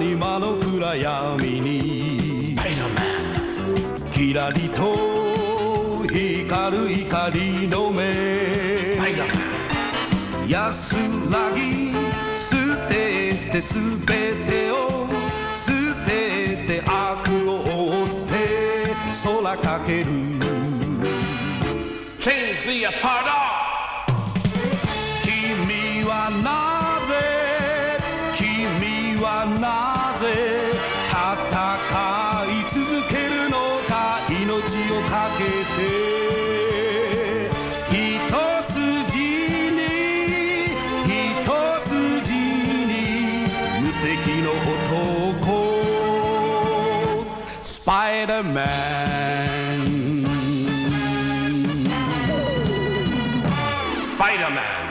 今の暗闇にキラリと光る光の目。安らぎ捨てて全て空かける。Change the apart 君はなぜ君はなぜ戦い続けるのか命をかけて。一筋に一筋に無敵の男 Spider Man. Spider Man.